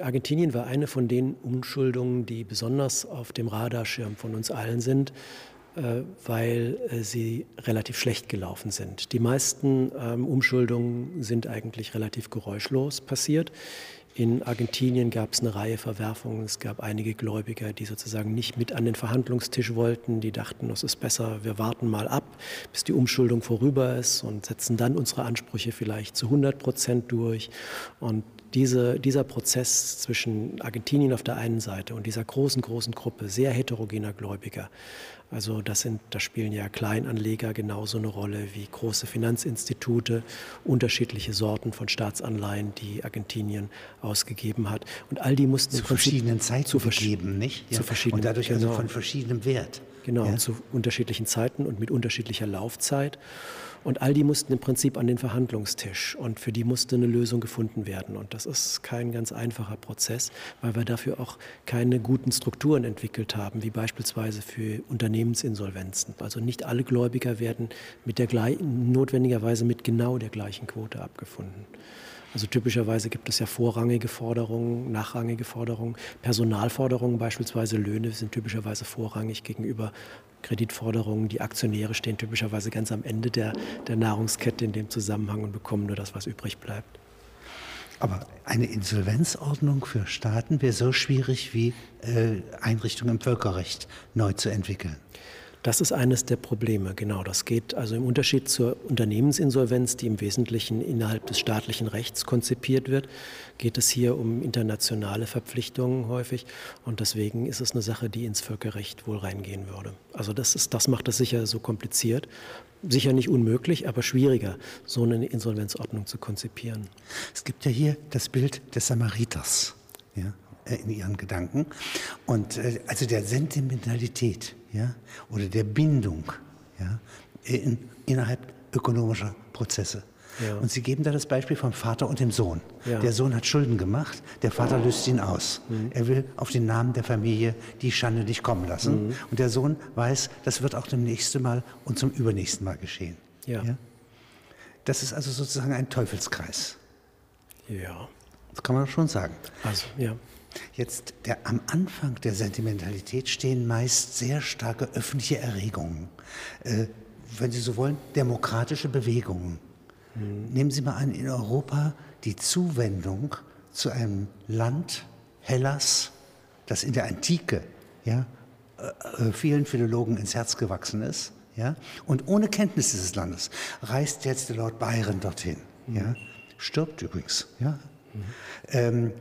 Argentinien war eine von den Umschuldungen, die besonders auf dem Radarschirm von uns allen sind, äh, weil äh, sie relativ schlecht gelaufen sind. Die meisten ähm, Umschuldungen sind eigentlich relativ geräuschlos passiert. In Argentinien gab es eine Reihe Verwerfungen. Es gab einige Gläubiger, die sozusagen nicht mit an den Verhandlungstisch wollten. Die dachten, es ist besser, wir warten mal ab, bis die Umschuldung vorüber ist und setzen dann unsere Ansprüche vielleicht zu 100 Prozent durch. Und diese, dieser Prozess zwischen Argentinien auf der einen Seite und dieser großen, großen Gruppe sehr heterogener Gläubiger, also das sind, da spielen ja Kleinanleger genauso eine Rolle wie große Finanzinstitute, unterschiedliche Sorten von Staatsanleihen, die Argentinien ausgegeben hat. Und all die mussten zu verschiedenen Zeiten zu vergeben, nicht? Ja. Zu verschiedenen, und dadurch also genau. von verschiedenem Wert. Genau, ja. zu unterschiedlichen Zeiten und mit unterschiedlicher Laufzeit. Und all die mussten im Prinzip an den Verhandlungstisch und für die musste eine Lösung gefunden werden. Und das ist kein ganz einfacher Prozess, weil wir dafür auch keine guten Strukturen entwickelt haben, wie beispielsweise für Unternehmensinsolvenzen. Also nicht alle Gläubiger werden mit der notwendigerweise mit genau der gleichen Quote abgefunden. Also typischerweise gibt es ja vorrangige Forderungen, nachrangige Forderungen. Personalforderungen, beispielsweise Löhne, sind typischerweise vorrangig gegenüber Kreditforderungen. Die Aktionäre stehen typischerweise ganz am Ende der, der Nahrungskette in dem Zusammenhang und bekommen nur das, was übrig bleibt. Aber eine Insolvenzordnung für Staaten wäre so schwierig wie äh, Einrichtungen im Völkerrecht neu zu entwickeln. Das ist eines der Probleme, genau. Das geht also im Unterschied zur Unternehmensinsolvenz, die im Wesentlichen innerhalb des staatlichen Rechts konzipiert wird, geht es hier um internationale Verpflichtungen häufig. Und deswegen ist es eine Sache, die ins Völkerrecht wohl reingehen würde. Also das, ist, das macht es sicher so kompliziert. Sicher nicht unmöglich, aber schwieriger, so eine Insolvenzordnung zu konzipieren. Es gibt ja hier das Bild des Samariters. Ja? Äh, in ihren Gedanken. Und äh, also der Sentimentalität ja, oder der Bindung ja, in, innerhalb ökonomischer Prozesse. Ja. Und Sie geben da das Beispiel vom Vater und dem Sohn. Ja. Der Sohn hat Schulden gemacht, der Vater löst ihn aus. Mhm. Er will auf den Namen der Familie die Schande nicht kommen lassen. Mhm. Und der Sohn weiß, das wird auch dem nächsten Mal und zum übernächsten Mal geschehen. Ja. ja. Das ist also sozusagen ein Teufelskreis. Ja. Das kann man schon sagen. Also, ja. Jetzt der, am Anfang der Sentimentalität stehen meist sehr starke öffentliche Erregungen. Äh, wenn Sie so wollen, demokratische Bewegungen. Mhm. Nehmen Sie mal an, in Europa die Zuwendung zu einem Land, Hellas, das in der Antike ja, äh, äh vielen Philologen ins Herz gewachsen ist. Ja, und ohne Kenntnis dieses Landes reist jetzt der Lord Byron dorthin. Mhm. Ja, stirbt übrigens. Ja, mhm. ähm,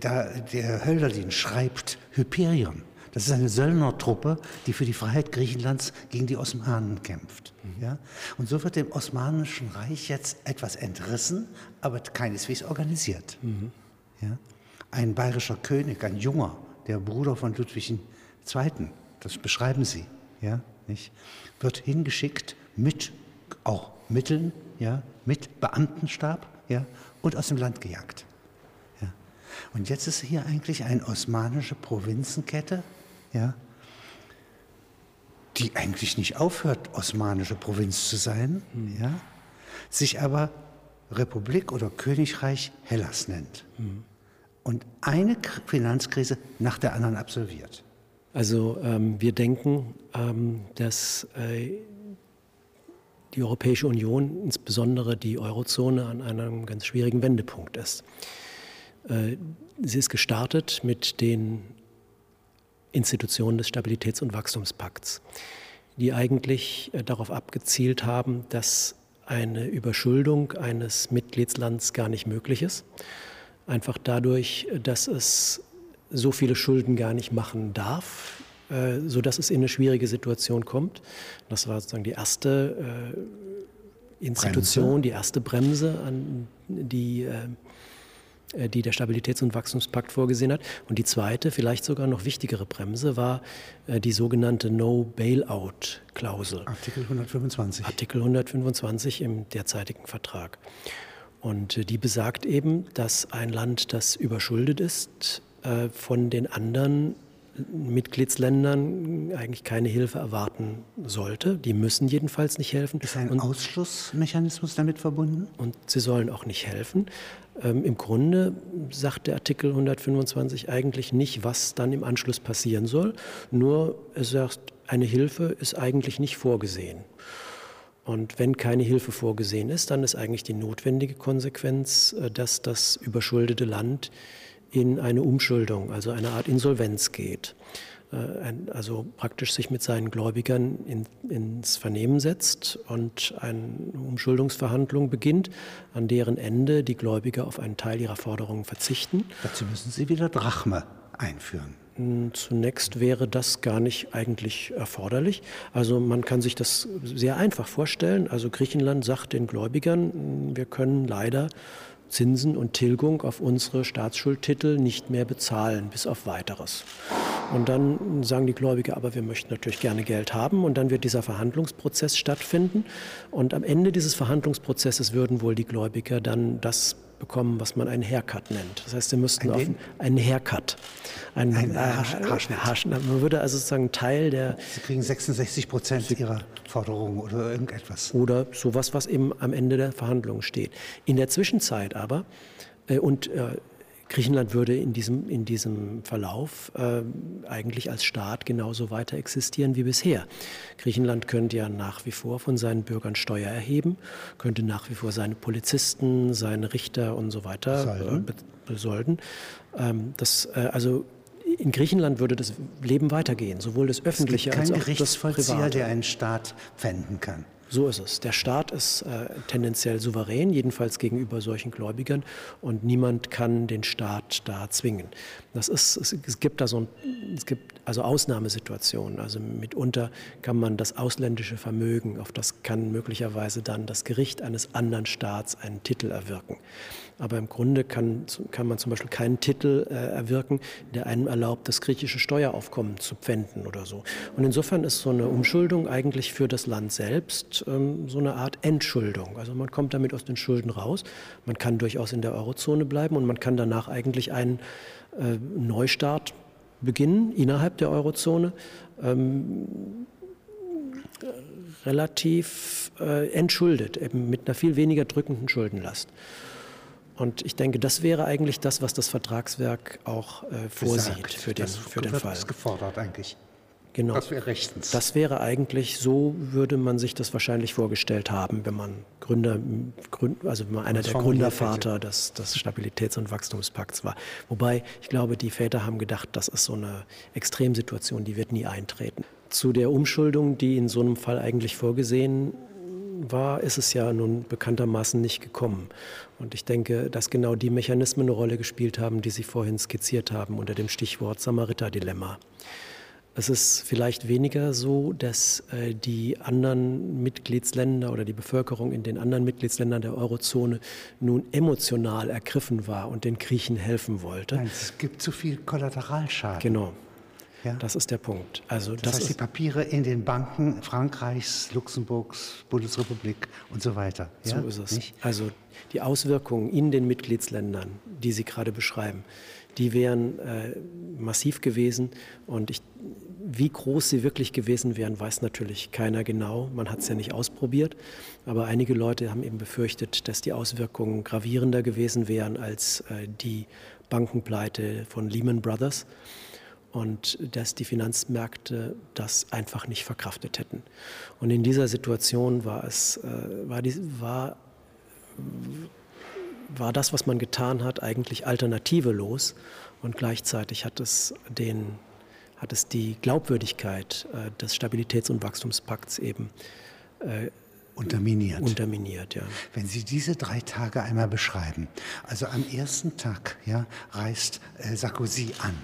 da, der Hölderlin schreibt Hyperion. Das ist eine Söldnertruppe, die für die Freiheit Griechenlands gegen die Osmanen kämpft. Mhm. Ja? Und so wird dem Osmanischen Reich jetzt etwas entrissen, aber keineswegs organisiert. Mhm. Ja? Ein bayerischer König, ein junger, der Bruder von Ludwig II., das beschreiben sie, ja? Nicht? wird hingeschickt mit auch Mitteln, ja? mit Beamtenstab ja? und aus dem Land gejagt. Und jetzt ist hier eigentlich eine osmanische Provinzenkette, ja, die eigentlich nicht aufhört, osmanische Provinz zu sein, mhm. ja, sich aber Republik oder Königreich Hellas nennt. Mhm. Und eine Finanzkrise nach der anderen absolviert. Also ähm, wir denken, ähm, dass äh, die Europäische Union, insbesondere die Eurozone, an einem ganz schwierigen Wendepunkt ist. Äh, sie ist gestartet mit den Institutionen des Stabilitäts- und Wachstumspakts, die eigentlich äh, darauf abgezielt haben, dass eine Überschuldung eines Mitgliedslands gar nicht möglich ist. Einfach dadurch, dass es so viele Schulden gar nicht machen darf, äh, sodass es in eine schwierige Situation kommt. Das war sozusagen die erste Institution, Bremse. die erste Bremse, an die die der Stabilitäts- und Wachstumspakt vorgesehen hat. Und die zweite, vielleicht sogar noch wichtigere Bremse war äh, die sogenannte No-Bailout-Klausel. Artikel 125. Artikel 125 im derzeitigen Vertrag. Und äh, die besagt eben, dass ein Land, das überschuldet ist, von den anderen Mitgliedsländern eigentlich keine Hilfe erwarten sollte. Die müssen jedenfalls nicht helfen. Ist ein und, Ausschlussmechanismus damit verbunden? Und sie sollen auch nicht helfen. Ähm, Im Grunde sagt der Artikel 125 eigentlich nicht, was dann im Anschluss passieren soll. Nur er sagt, eine Hilfe ist eigentlich nicht vorgesehen. Und wenn keine Hilfe vorgesehen ist, dann ist eigentlich die notwendige Konsequenz, äh, dass das überschuldete Land in eine Umschuldung, also eine Art Insolvenz geht. Äh, also praktisch sich mit seinen Gläubigern in, ins Vernehmen setzt und eine Umschuldungsverhandlung beginnt, an deren Ende die Gläubiger auf einen Teil ihrer Forderungen verzichten. Dazu müssen sie wieder Drachme einführen. Hm, zunächst wäre das gar nicht eigentlich erforderlich. Also man kann sich das sehr einfach vorstellen. Also Griechenland sagt den Gläubigern, hm, wir können leider Zinsen und Tilgung auf unsere Staatsschuldtitel nicht mehr bezahlen, bis auf weiteres. Und dann sagen die Gläubiger, aber wir möchten natürlich gerne Geld haben. Und dann wird dieser Verhandlungsprozess stattfinden. Und am Ende dieses Verhandlungsprozesses würden wohl die Gläubiger dann das bekommen, was man einen Haircut nennt. Das heißt, sie müssten ein auf einen Haircut, einen, ein äh, Haarschnitt. Haarschnitt. Man würde also sozusagen Teil der. Sie kriegen 66 Prozent Ihrer Forderungen oder irgendetwas. Oder sowas, was eben am Ende der Verhandlungen steht. In der Zwischenzeit aber äh, und äh, Griechenland würde in diesem, in diesem Verlauf äh, eigentlich als Staat genauso weiter existieren wie bisher. Griechenland könnte ja nach wie vor von seinen Bürgern Steuer erheben, könnte nach wie vor seine Polizisten, seine Richter und so weiter äh, besolden. Ähm, das, äh, also in Griechenland würde das Leben weitergehen, sowohl das öffentliche als auch das private. der einen Staat pfänden kann. So ist es. Der Staat ist äh, tendenziell souverän, jedenfalls gegenüber solchen Gläubigern, und niemand kann den Staat da zwingen. Das ist, es, es gibt da so ein, es gibt also Ausnahmesituationen. Also mitunter kann man das ausländische Vermögen, auf das kann möglicherweise dann das Gericht eines anderen Staats einen Titel erwirken. Aber im Grunde kann, kann man zum Beispiel keinen Titel äh, erwirken, der einem erlaubt, das griechische Steueraufkommen zu pfänden oder so. Und insofern ist so eine Umschuldung eigentlich für das Land selbst ähm, so eine Art Entschuldung. Also man kommt damit aus den Schulden raus. Man kann durchaus in der Eurozone bleiben und man kann danach eigentlich einen äh, Neustart beginnen innerhalb der Eurozone. Ähm, relativ äh, entschuldet, eben mit einer viel weniger drückenden Schuldenlast. Und ich denke, das wäre eigentlich das, was das Vertragswerk auch äh, vorsieht Besagt. für den, für den Fall. Das ist gefordert eigentlich. Genau. Das wäre rechtens. Das wäre eigentlich, so würde man sich das wahrscheinlich vorgestellt haben, wenn man Gründer, also wenn man einer der Gründervater des, des Stabilitäts- und Wachstumspakts war. Wobei, ich glaube, die Väter haben gedacht, das ist so eine Extremsituation, die wird nie eintreten. Zu der Umschuldung, die in so einem Fall eigentlich vorgesehen war, ist es ja nun bekanntermaßen nicht gekommen. Und ich denke, dass genau die Mechanismen eine Rolle gespielt haben, die Sie vorhin skizziert haben unter dem Stichwort Samariter-Dilemma. Es ist vielleicht weniger so, dass äh, die anderen Mitgliedsländer oder die Bevölkerung in den anderen Mitgliedsländern der Eurozone nun emotional ergriffen war und den Griechen helfen wollte. Nein, es gibt zu viel Kollateralschaden. Genau. Ja? Das ist der Punkt. Also das, das heißt, die Papiere in den Banken Frankreichs, Luxemburgs, Bundesrepublik und so weiter. Ja? So ist es. Nicht? Also die Auswirkungen in den Mitgliedsländern, die Sie gerade beschreiben, die wären äh, massiv gewesen. Und ich, wie groß sie wirklich gewesen wären, weiß natürlich keiner genau. Man hat es ja nicht ausprobiert. Aber einige Leute haben eben befürchtet, dass die Auswirkungen gravierender gewesen wären als äh, die Bankenpleite von Lehman Brothers und dass die Finanzmärkte das einfach nicht verkraftet hätten. Und in dieser Situation war es, äh, war, die, war, war das, was man getan hat, eigentlich alternativelos und gleichzeitig hat es, den, hat es die Glaubwürdigkeit äh, des Stabilitäts- und Wachstumspakts eben äh, unterminiert. Unterminiert, ja. Wenn Sie diese drei Tage einmal beschreiben, also am ersten Tag ja, reist Sarkozy an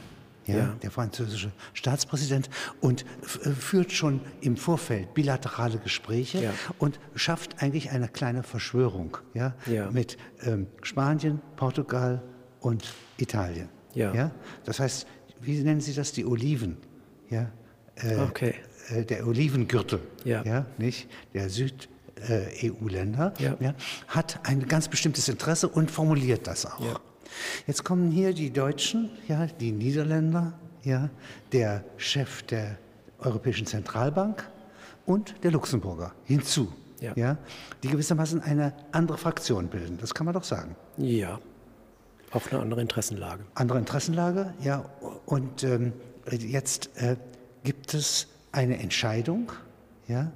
ja, ja. der französische Staatspräsident, und äh, führt schon im Vorfeld bilaterale Gespräche ja. und schafft eigentlich eine kleine Verschwörung ja, mit ähm, Spanien, Portugal und Italien. Ja. Das heißt, wie nennen Sie das, die Oliven? Ja? Äh, okay. Äh, der Olivengürtel, ja. Ja, nicht? der Süd, äh, EU-Länder, ja. ja. hat ein ganz bestimmtes Interesse und formuliert das auch. Ja. Jetzt kommen hier die Deutschen, ja, die Niederländer, ja, der Chef der Europäischen Zentralbank und der Luxemburger hinzu, ja. ja. die gewissermaßen eine andere Fraktion bilden. Das kann man doch sagen. Ja, auch eine andere Interessenlage. Andere Interessenlage, ja. Und ähm, jetzt äh, gibt es eine Entscheidung, ja,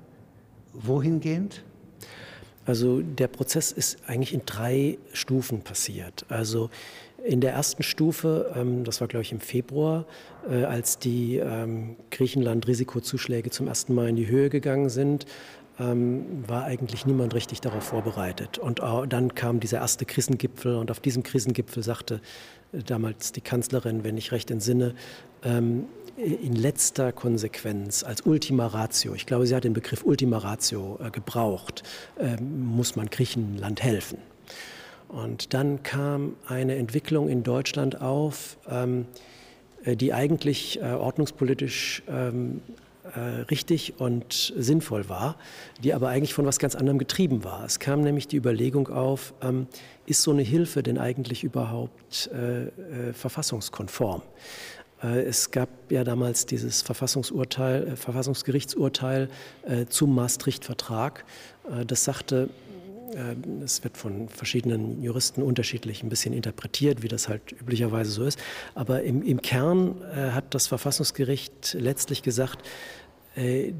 wohingehend? Also der Prozess ist eigentlich in drei Stufen passiert. Also in der ersten Stufe, ähm, das war glaube ich im Februar, äh, als die ähm, Griechenland-Risikozuschläge zum ersten Mal in die Höhe gegangen sind, ähm, war eigentlich niemand richtig darauf vorbereitet. Und dann kam dieser erste Krisengipfel und auf diesem Krisengipfel sagte äh, damals die Kanzlerin, wenn ich recht entsinne, in letzter Konsequenz als Ultima Ratio, ich glaube, sie hat den Begriff Ultima Ratio äh, gebraucht, äh, muss man Griechenland helfen. Und dann kam eine Entwicklung in Deutschland auf, ähm, äh, die eigentlich äh, ordnungspolitisch ähm, äh, richtig und sinnvoll war, die aber eigentlich von was ganz anderem getrieben war. Es kam nämlich die Überlegung auf, ähm, ist so eine Hilfe denn eigentlich überhaupt äh, verfassungskonform? Äh, es gab ja damals dieses Verfassungsurteil, äh, Verfassungsgerichtsurteil äh, zum Maastricht-Vertrag. das sagte, es wird von verschiedenen Juristen unterschiedlich ein bisschen interpretiert, wie das halt üblicherweise so ist. Aber im, im Kern hat das Verfassungsgericht letztlich gesagt,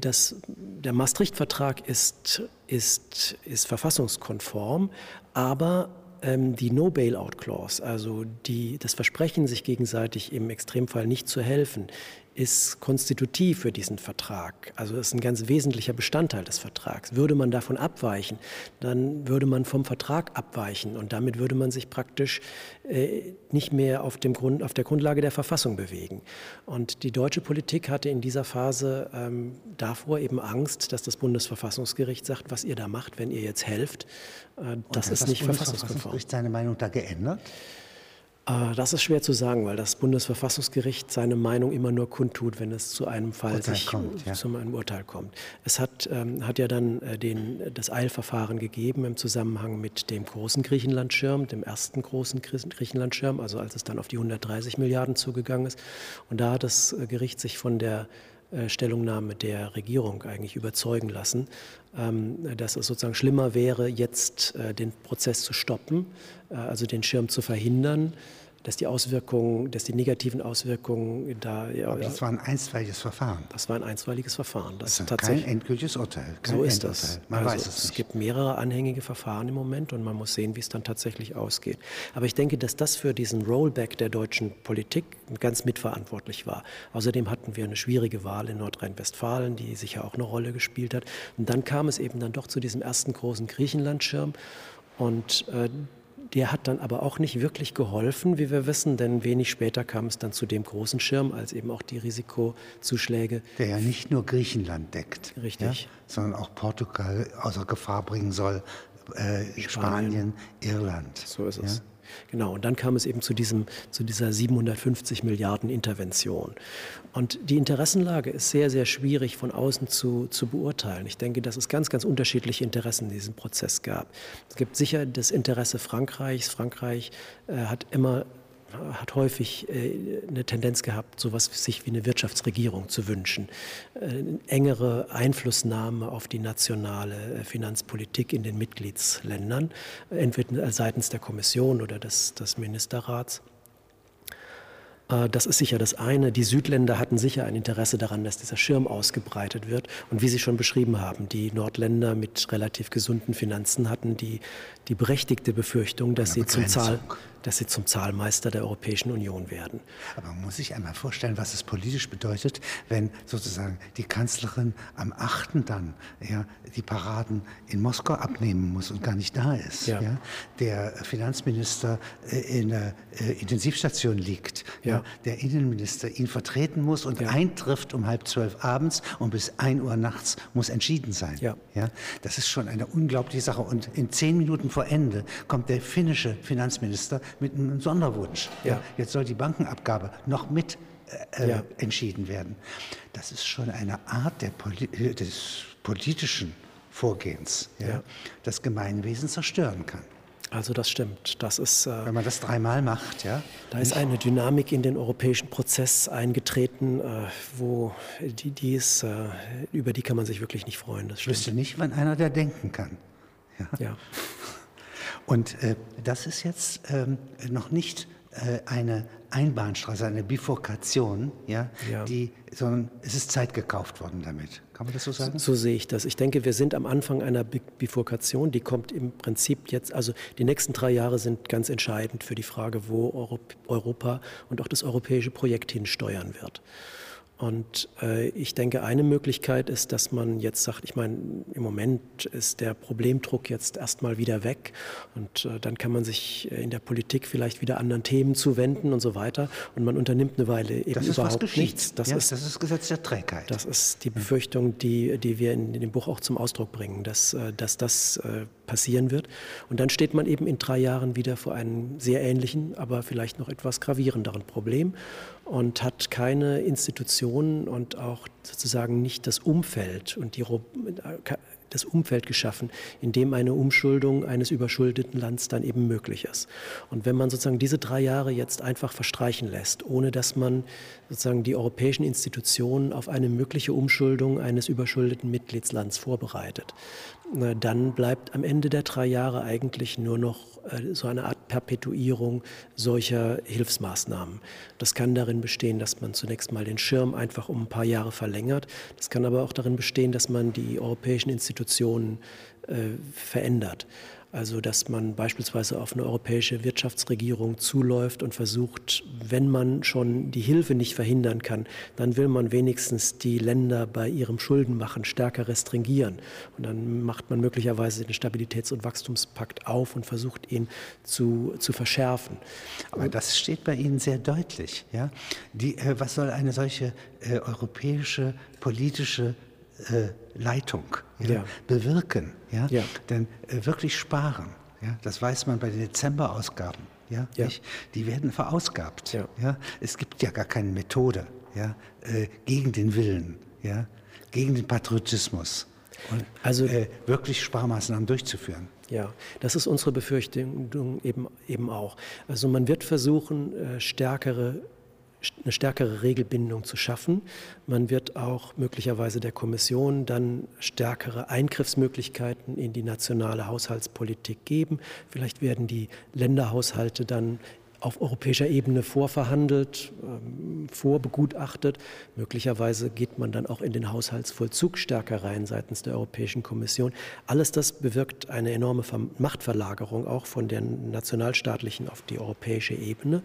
dass der Maastricht-Vertrag ist, ist, ist verfassungskonform, aber ähm, die No-Bailout-Clause, also die, das Versprechen, sich gegenseitig im Extremfall nicht zu helfen, ist konstitutiv für diesen Vertrag. Also ist ein ganz wesentlicher Bestandteil des Vertrags. Würde man davon abweichen, dann würde man vom Vertrag abweichen und damit würde man sich praktisch äh, nicht mehr auf, dem Grund, auf der Grundlage der Verfassung bewegen. Und die deutsche Politik hatte in dieser Phase ähm, davor eben Angst, dass das Bundesverfassungsgericht sagt, was ihr da macht, wenn ihr jetzt helft, äh, das ist das nicht verfassungskonform. Hat seine Meinung da geändert? Äh, das ist schwer zu sagen, weil das Bundesverfassungsgericht seine Meinung immer nur kundtut, wenn es zu einem Fall Urteil sich kommt, ja. zu einem Urteil kommt. Es hat, ähm, hat ja dann äh, den, das Eilverfahren gegeben im Zusammenhang mit dem großen Griechenlandschirm, dem ersten großen Griechenlandschirm, also als es dann auf die 130 Milliarden zugegangen ist. Und da hat das äh, Gericht sich von der Stellungnahme der Regierung eigentlich überzeugen lassen, ähm, dass es sozusagen schlimmer wäre, jetzt äh, den Prozess zu stoppen, äh, also den Schirm zu verhindern, dass die Auswirkungen, dass die negativen Auswirkungen da. Ja, Aber das war ein einstweiliges Verfahren. Das war ein einstweiliges Verfahren. Das, das ist kein endgültiges Urteil. Kein so ist das. Man also weiß es, es gibt mehrere anhängige Verfahren im Moment und man muss sehen, wie es dann tatsächlich ausgeht. Aber ich denke, dass das für diesen Rollback der deutschen Politik ganz mitverantwortlich war. Außerdem hatten wir eine schwierige Wahl in Nordrhein-Westfalen, die sicher auch eine Rolle gespielt hat. Und dann kam es eben dann doch zu diesem ersten großen Griechenlandschirm. Und äh, der hat dann aber auch nicht wirklich geholfen, wie wir wissen, denn wenig später kam es dann zu dem großen Schirm, als eben auch die Risikozuschläge. Der ja nicht nur Griechenland deckt, Richtig. Ja, sondern auch Portugal außer Gefahr bringen soll, äh, Spanien. Spanien. Irland. So ist es. Ja? Genau, und dann kam es eben zu, diesem, zu dieser 750 Milliarden Intervention. Und die Interessenlage ist sehr, sehr schwierig von außen zu, zu beurteilen. Ich denke, dass es ganz, ganz unterschiedliche Interessen in diesem Prozess gab. Es gibt sicher das Interesse Frankreichs. Frankreich äh, hat immer hat häufig äh, eine Tendenz gehabt, so etwas sich wie eine Wirtschaftsregierung zu wünschen. Äh, engere Einflussnahme auf die nationale äh, Finanzpolitik in den Mitgliedsländern, entweder seitens der Kommission oder des, des Ministerrats. Das ist sicher das eine. Die Südländer hatten sicher ein Interesse daran, dass dieser Schirm ausgebreitet wird. Und wie Sie schon beschrieben haben, die Nordländer mit relativ gesunden Finanzen hatten die, die berechtigte Befürchtung, dass sie, zum Zahl, dass sie zum Zahlmeister der Europäischen Union werden. Aber man muss sich einmal vorstellen, was es politisch bedeutet, wenn sozusagen die Kanzlerin am 8. dann ja, die Paraden in Moskau abnehmen muss und gar nicht da ist. Ja. ja? Der Finanzminister äh, in der äh, Intensivstation liegt. Ja ja. der Innenminister ihn vertreten muss und ja. eintrifft um halb zwölf abends und bis ein Uhr nachts muss entschieden sein. Ja. Ja, das ist schon eine unglaubliche Sache. Und in zehn Minuten vor Ende kommt der finnische Finanzminister mit einem Sonderwunsch. Ja. Jetzt soll die Bankenabgabe noch mit äh, äh entschieden werden. Das ist schon eine Art Poli äh, des politischen Vorgehens, ja, das Gemeinwesen zerstören kann. Also das stimmt. Das ist, äh, Wenn man das dreimal macht, ja. Da ist eine Dynamik in den europäischen Prozess eingetreten, äh, wo die, die ist, äh, über die kann man sich wirklich nicht freuen. Das stimmt. Ich wüsste nicht, wann einer der denken kann. Ja. ja. Und äh, das ist jetzt ähm, noch nicht äh, eine Einbahnstraße, eine Bifurkation, ja, ja, Die, sondern es ist Zeit gekauft worden damit. Kann man das so sagen? So, so, sehe ich das. Ich denke, wir sind am Anfang einer Bifurkation, die kommt im Prinzip jetzt, also die nächsten drei Jahre sind ganz entscheidend für die Frage, wo Europa und auch das europäische Projekt hinsteuern wird. Und äh, ich denke, eine Möglichkeit ist, dass man jetzt sagt, ich meine, im Moment ist der Problemdruck jetzt erstmal wieder weg und äh, dann kann man sich in der Politik vielleicht wieder anderen Themen zuwenden und so weiter und man unternimmt eine Weile eben das überhaupt nichts. Das, ja, ist, das ist Gesetz der Trägheit. Das ist die Befürchtung, die, die wir in, in dem Buch auch zum Ausdruck bringen, dass, äh, dass das äh, passieren wird. Und dann steht man eben in drei Jahren wieder vor einem sehr ähnlichen, aber vielleicht noch etwas gravierenderen Problem und hat keine Institutionen und auch sozusagen nicht das Umfeld und die das Umfeld geschaffen, in dem eine Umschuldung eines überschuldeten Landes dann eben möglich ist. Und wenn man sozusagen diese drei Jahre jetzt einfach verstreichen lässt, ohne dass man sozusagen die europäischen Institutionen auf eine mögliche Umschuldung eines überschuldeten Mitgliedslands vorbereitet, dann bleibt am Ende der drei Jahre eigentlich nur noch äh, so eine Art Perpetuierung solcher Hilfsmaßnahmen. Das kann darin bestehen, dass man zunächst mal den Schirm einfach um ein paar Jahre verlängert. Das kann aber auch darin bestehen, dass man die europäischen Institutionen äh, verändert. Also dass man beispielsweise auf eine europäische Wirtschaftsregierung zuläuft und versucht, wenn man schon die Hilfe nicht verhindern kann, dann will man wenigstens die Länder bei ihrem Schuldenmachen stärker restringieren. Und dann macht man möglicherweise den Stabilitäts- und Wachstumspakt auf und versucht ihn zu, zu verschärfen. Aber das steht bei Ihnen sehr deutlich. Ja? Die, äh, was soll eine solche äh, europäische politische äh, Leitung ja, ja. bewirken. Ja? ja. Denn äh, wirklich sparen, ja? das weiß man bei den Dezemberausgaben. Ja? ja. Die werden verausgabt. Ja. Ja? Es gibt ja gar keine Methode ja? Äh, gegen den Willen, ja? gegen den Patriotismus. Und, also, äh, wirklich Sparmaßnahmen durchzuführen. Ja, das ist unsere Befürchtung eben, eben auch. Also man wird versuchen, äh, stärkere eine stärkere Regelbindung zu schaffen. Man wird auch möglicherweise der Kommission dann stärkere Eingriffsmöglichkeiten in die nationale Haushaltspolitik geben. Vielleicht werden die Länderhaushalte dann auf europäischer Ebene vorverhandelt, ähm, vorbegutachtet. Möglicherweise geht man dann auch in den Haushaltsvollzug stärker rein seitens der Europäischen Kommission. Alles das bewirkt eine enorme Machtverlagerung auch von der nationalstaatlichen auf die europäische Ebene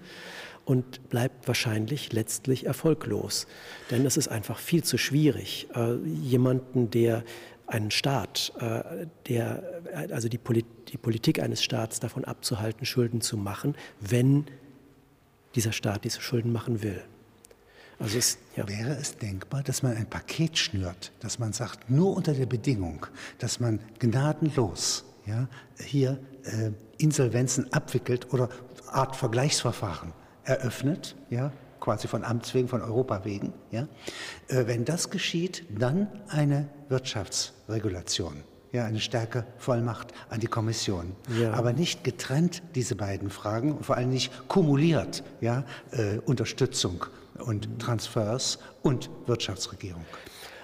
und bleibt wahrscheinlich letztlich erfolglos. Denn es ist einfach viel zu schwierig, äh, jemanden, der einen Staat, äh, der, also die, Polit die Politik eines Staats davon abzuhalten, Schulden zu machen, wenn dieser Staat diese Schulden machen will. Also es, ja. Wäre es denkbar, dass man ein Paket schnürt, dass man sagt, nur unter der Bedingung, dass man gnadenlos ja, hier äh, Insolvenzen abwickelt oder Art Vergleichsverfahren eröffnet, ja, quasi von Amts wegen, von Europa wegen. Ja. Äh, wenn das geschieht, dann eine Wirtschaftsregulation, ja, eine stärke Vollmacht an die Kommission. Ja. Aber nicht getrennt diese beiden Fragen und vor allem nicht kumuliert, ja, äh, Unterstützung und Transfers und Wirtschaftsregierung.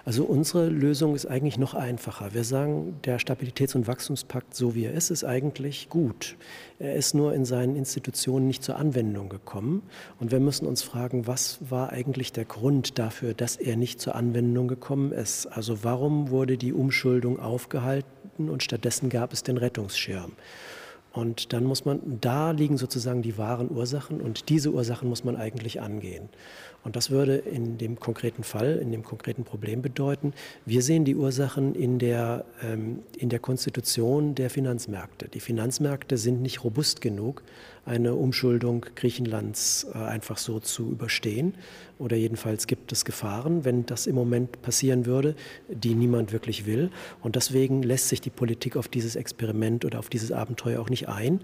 Also unsere Lösung ist eigentlich noch einfacher. Wir sagen, der Stabilitäts- und Wachstumspakt, so wie er ist, ist eigentlich gut. Er ist nur in seinen Institutionen nicht zur Anwendung gekommen. Und wir müssen uns fragen, was war eigentlich der Grund dafür, dass er nicht zur Anwendung gekommen ist? Also warum wurde die Umschuldung aufgehalten und stattdessen gab es den Rettungsschirm? Und dann muss man, da liegen sozusagen die wahren Ursachen und diese Ursachen muss man eigentlich angehen. Und das würde in dem konkreten Fall, in dem konkreten Problem bedeuten, wir sehen die Ursachen in der, ähm, in der Konstitution der Finanzmärkte. Die Finanzmärkte sind nicht robust genug, eine Umschuldung Griechenlands äh, einfach so zu überstehen. Oder jedenfalls gibt es Gefahren, wenn das im Moment passieren würde, die niemand wirklich will. Und deswegen lässt sich die Politik auf dieses Experiment oder auf dieses Abenteuer auch nicht ein.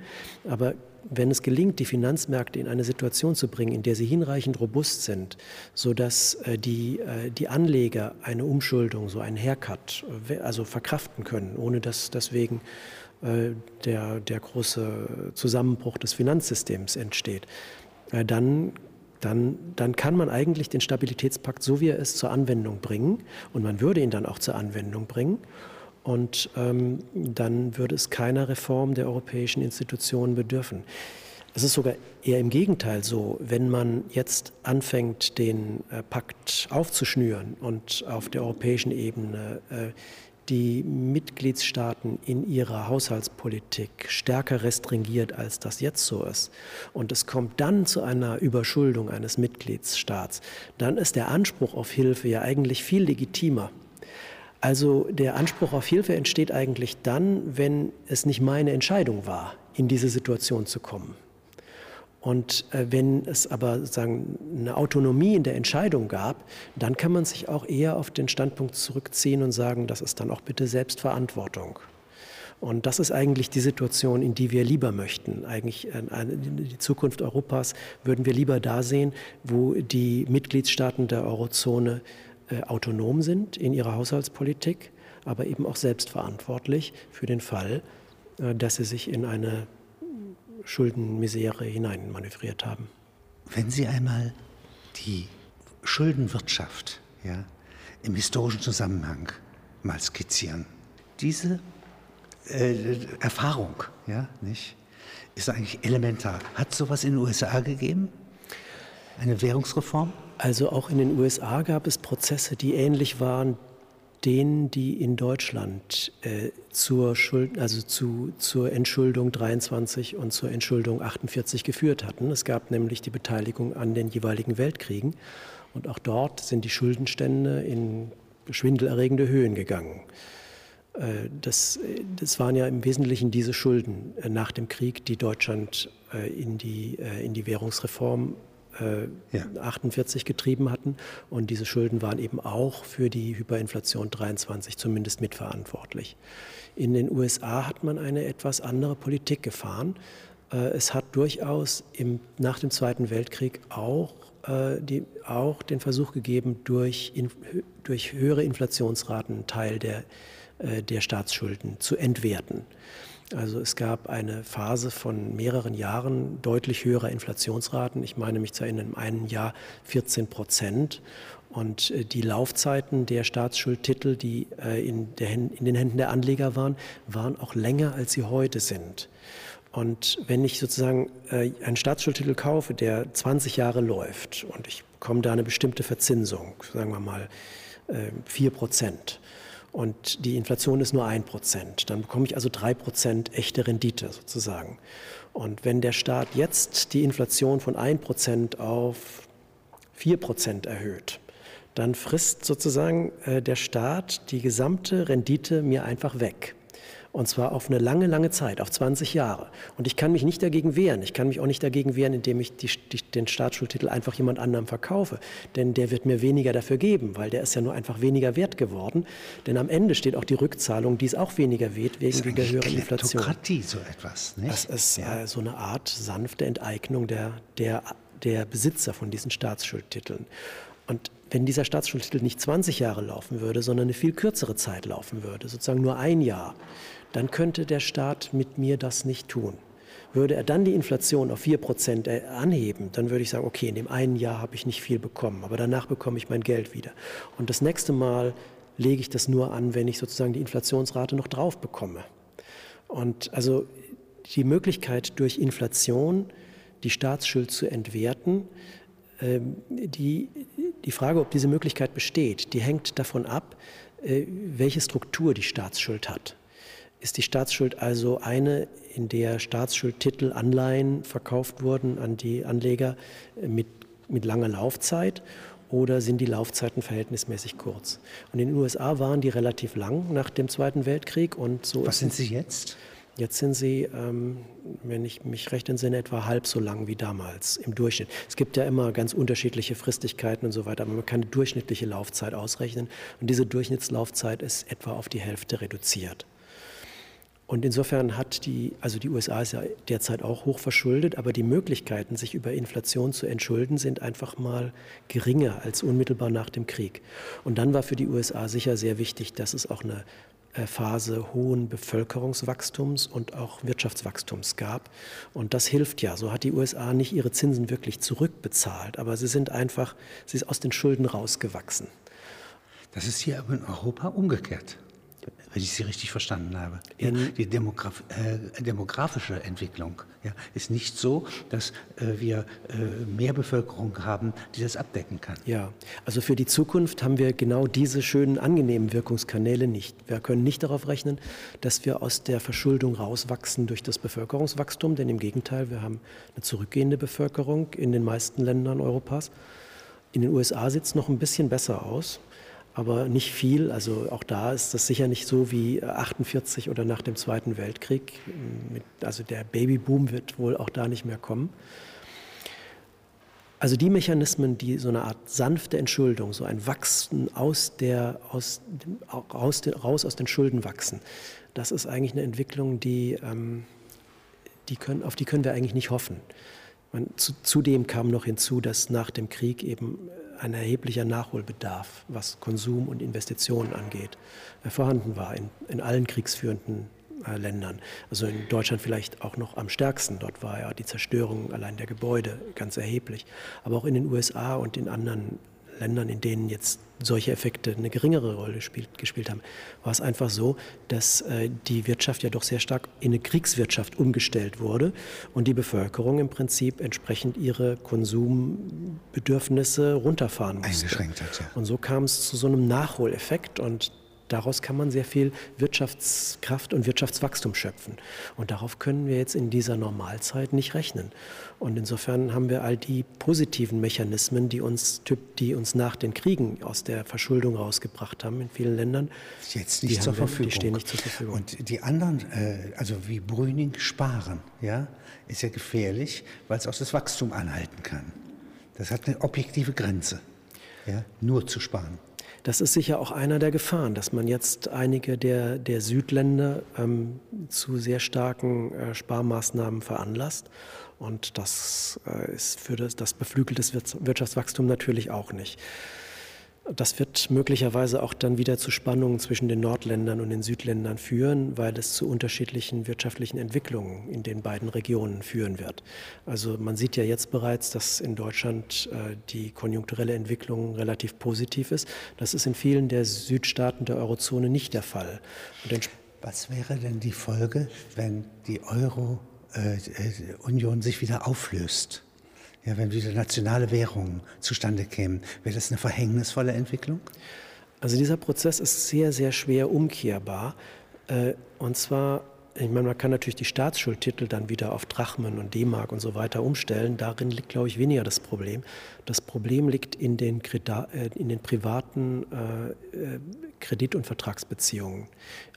Aber wenn es gelingt, die Finanzmärkte in eine Situation zu bringen, in der sie hinreichend robust sind, sodass äh, die, äh, die Anleger eine Umschuldung, so einen Haircut, also verkraften können, ohne dass deswegen der, der große Zusammenbruch des Finanzsystems entsteht, äh, dann dann, dann, kann man eigentlich den Stabilitätspakt, so wie er ist, zur Anwendung bringen. Und man würde ihn dann auch zur Anwendung bringen. Und ähm, dann würde es keiner Reform der europäischen Institutionen bedürfen. Es ist sogar eher im Gegenteil so, wenn man jetzt anfängt, den äh, Pakt aufzuschnüren und auf der europäischen Ebene äh, die Mitgliedstaaten in ihrer Haushaltspolitik stärker restringiert, als das jetzt so ist, und es kommt dann zu einer Überschuldung eines Mitgliedstaats, dann ist der Anspruch auf Hilfe ja eigentlich viel legitimer. Also der Anspruch auf Hilfe entsteht eigentlich dann, wenn es nicht meine Entscheidung war, in diese Situation zu kommen. Und äh, wenn es aber sozusagen eine Autonomie in der Entscheidung gab, dann kann man sich auch eher auf den Standpunkt zurückziehen und sagen, das ist dann auch bitte Selbstverantwortung. Und das ist eigentlich die Situation, in die wir lieber möchten. Eigentlich äh, die Zukunft Europas würden wir lieber da sehen, wo die Mitgliedstaaten der Eurozone äh, autonom sind in ihrer Haushaltspolitik, aber eben auch selbstverantwortlich für den Fall, dass sie sich in eine Schuldenmisere hineinmanövriert haben. Wenn Sie einmal die Schuldenwirtschaft ja, im historischen Zusammenhang mal skizzieren, diese äh, Erfahrung ja, nicht, ist eigentlich elementar. Hat sowas in den USA gegeben? Eine Währungsreform? Also auch in den USA gab es Prozesse, die ähnlich waren denen, die in Deutschland äh, zur, Schuld, also zu, zur Entschuldung 23 und zur Entschuldung 48 geführt hatten. Es gab nämlich die Beteiligung an den jeweiligen Weltkriegen und auch dort sind die Schuldenstände in schwindelerregende Höhen gegangen. Äh, das, das, waren ja im Wesentlichen diese Schulden äh, nach dem Krieg, die Deutschland äh, in die, in die Währungsreform äh, ja. 48 getrieben hatten. Und diese Schulden waren eben auch für die Hyperinflation 23 zumindest mitverantwortlich. In den USA hat man eine etwas andere Politik gefahren. Äh, es hat durchaus im, nach dem Zweiten Weltkrieg auch, äh, die, auch den Versuch gegeben, durch, in, durch höhere Inflationsraten einen Teil der, äh, der Staatsschulden zu entwerten. Also es gab eine Phase von mehreren Jahren deutlich höherer Inflationsraten. Ich meine mich zu erinnern, im einen Jahr 14 Prozent. Und äh, die Laufzeiten der Staatsschuldtitel, die äh, in, der, in den Händen der Anleger waren, waren auch länger, als sie heute sind. Und wenn ich sozusagen äh, einen Staatsschuldtitel kaufe, der 20 Jahre läuft und ich bekomme da eine bestimmte Verzinsung, sagen wir mal 4 Prozent, und die Inflation ist nur ein Prozent. Dann bekomme ich also drei Prozent echte Rendite sozusagen. Und wenn der Staat jetzt die Inflation von ein Prozent auf vier Prozent erhöht, dann frisst sozusagen äh, der Staat die gesamte Rendite mir einfach weg. Und zwar auf eine lange, lange Zeit, auf 20 Jahre. Und ich kann mich nicht dagegen wehren. Ich kann mich auch nicht dagegen wehren, indem ich die, die, den Staatsschuldtitel einfach jemand anderem verkaufe. Denn der wird mir weniger dafür geben, weil der ist ja nur einfach weniger wert geworden. Denn am Ende steht auch die Rückzahlung, die ist auch weniger wert wegen der höheren Inflation. so etwas, nicht? Das ist ja. äh, so eine Art sanfte Enteignung der, der, der Besitzer von diesen Staatsschuldtiteln. Und wenn dieser Staatsschuldtitel nicht 20 Jahre laufen würde, sondern eine viel kürzere Zeit laufen würde, sozusagen nur ein Jahr, dann könnte der Staat mit mir das nicht tun. Würde er dann die Inflation auf 4 Prozent äh, anheben, dann würde ich sagen, okay, in dem einen Jahr habe ich nicht viel bekommen, aber danach bekomme ich mein Geld wieder. Und das nächste Mal lege ich das nur an, wenn ich sozusagen die Inflationsrate noch drauf bekomme. Und also die Möglichkeit durch Inflation die Staatsschuld zu entwerten, ähm, die, die Frage, ob diese Möglichkeit besteht, die hängt davon ab, äh, welche Struktur die Staatsschuld hat. Ist die Staatsschuld also eine, in der Staatsschuldtitel, Anleihen verkauft wurden an die Anleger mit, mit langer Laufzeit? Oder sind die Laufzeiten verhältnismäßig kurz? Und in den USA waren die relativ lang nach dem Zweiten Weltkrieg. Und so Was sind sie jetzt? Jetzt sind sie, ähm, wenn ich mich recht entsinne, etwa halb so lang wie damals im Durchschnitt. Es gibt ja immer ganz unterschiedliche Fristigkeiten und so weiter, aber man kann die durchschnittliche Laufzeit ausrechnen. Und diese Durchschnittslaufzeit ist etwa auf die Hälfte reduziert. Und insofern hat die, also die USA ist ja derzeit auch hoch verschuldet, aber die Möglichkeiten, sich über Inflation zu entschulden, sind einfach mal geringer als unmittelbar nach dem Krieg. Und dann war für die USA sicher sehr wichtig, dass es auch eine äh, Phase hohen Bevölkerungswachstums und auch Wirtschaftswachstums gab. Und das hilft ja. So hat die USA nicht ihre Zinsen wirklich zurückbezahlt, aber sie sind einfach, sie ist aus den Schulden rausgewachsen. Das ist hier aber in Europa umgekehrt wenn ich Sie richtig verstanden habe. Ja, die Demograf äh, demografische Entwicklung ja, ist nicht so, dass äh, wir äh, mehr Bevölkerung haben, die das abdecken kann. Ja, also für die Zukunft haben wir genau diese schönen, angenehmen Wirkungskanäle nicht. Wir können nicht darauf rechnen, dass wir aus der Verschuldung rauswachsen durch das Bevölkerungswachstum, denn im Gegenteil, wir haben eine zurückgehende Bevölkerung in den meisten Ländern Europas. In den USA sieht es noch ein bisschen besser aus aber nicht viel. Also auch da ist das sicher nicht so wie 48 oder nach dem Zweiten Weltkrieg. Also der Babyboom wird wohl auch da nicht mehr kommen. Also die Mechanismen, die so eine Art sanfte Entschuldung, so ein Wachsen aus der, aus, raus, raus aus den Schulden wachsen, das ist eigentlich eine Entwicklung, die, ähm, die können, auf die können wir eigentlich nicht hoffen. Man, zu, zudem kam noch hinzu, dass nach dem Krieg eben ein erheblicher Nachholbedarf, was Konsum und Investitionen angeht, äh, vorhanden war in, in allen kriegsführenden äh, Ländern. Also in Deutschland vielleicht auch noch am stärksten. Dort war ja die Zerstörung allein der Gebäude ganz erheblich. Aber auch in den USA und in anderen Ländern, in denen jetzt solche Effekte eine geringere Rolle spielt, gespielt haben, war es einfach so, dass äh, die Wirtschaft ja doch sehr stark in eine Kriegswirtschaft umgestellt wurde und die Bevölkerung im Prinzip entsprechend ihre Konsumbedürfnisse runterfahren musste. Eingeschränkt hat, ja. Und so kam es zu so einem Nachholeffekt und daraus kann man sehr viel Wirtschaftskraft und Wirtschaftswachstum schöpfen. Und darauf können wir jetzt in dieser Normalzeit nicht rechnen. Und insofern haben wir all die positiven Mechanismen, die uns, die uns nach den Kriegen aus der Verschuldung rausgebracht haben in vielen Ländern, jetzt nicht zur wir, Verfügung. Die stehen nicht zur Verfügung. Und die anderen, äh, also wie Brüning sparen, ja, ist ja gefährlich, weil es auch das Wachstum anhalten kann. Das hat eine objektive Grenze, ja, nur zu sparen. Das ist sicher auch einer der Gefahren, dass man jetzt einige der, der Südländer ähm, zu sehr starken äh, Sparmaßnahmen veranlasst. Und das äh, ist für das, das beflügelt das Wirtschaftswachstum natürlich auch nicht. Das wird möglicherweise auch dann wieder zu Spannungen zwischen den Nordländern und den Südländern führen, weil es zu unterschiedlichen wirtschaftlichen Entwicklungen in den beiden Regionen führen wird. Also man sieht ja jetzt bereits, dass in Deutschland äh, die konjunkturelle Entwicklung relativ positiv ist. Das ist in vielen der Südstaaten der Eurozone nicht der Fall. Was wäre denn die Folge, wenn die Euro-Union äh, sich wieder auflöst? Ja, wenn wieder nationale Währungen zustande kämen, wäre das eine verhängnisvolle Entwicklung? Also dieser Prozess ist sehr, sehr schwer umkehrbar. Äh, und zwar, ich meine, man kann natürlich die Staatsschuldtitel dann wieder auf Drachmen und D-Mark und so weiter umstellen. Darin liegt, glaube ich, weniger das Problem. Das Problem liegt in den, äh, in den privaten äh, Kredit- und Vertragsbeziehungen.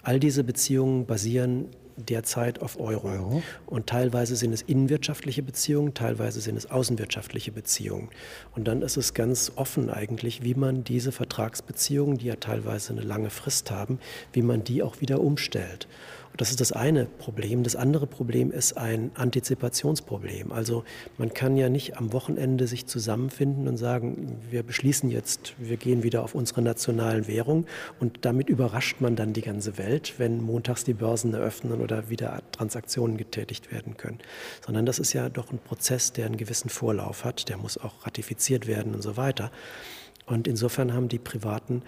All diese Beziehungen basieren derzeit auf Euro. Euro. Und teilweise sind es innenwirtschaftliche Beziehungen, teilweise sind es außenwirtschaftliche Beziehungen. Und dann ist es ganz offen eigentlich, wie man diese Vertragsbeziehungen, die ja teilweise eine lange Frist haben, wie man die auch wieder umstellt. Das ist das eine Problem. Das andere Problem ist ein Antizipationsproblem. Also man kann ja nicht am Wochenende sich zusammenfinden und sagen, wir beschließen jetzt, wir gehen wieder auf unsere nationalen Währung und damit überrascht man dann die ganze Welt, wenn montags die Börsen eröffnen oder wieder Transaktionen getätigt werden können. Sondern das ist ja doch ein Prozess, der einen gewissen Vorlauf hat, der muss auch ratifiziert werden und so weiter. Und insofern haben die privaten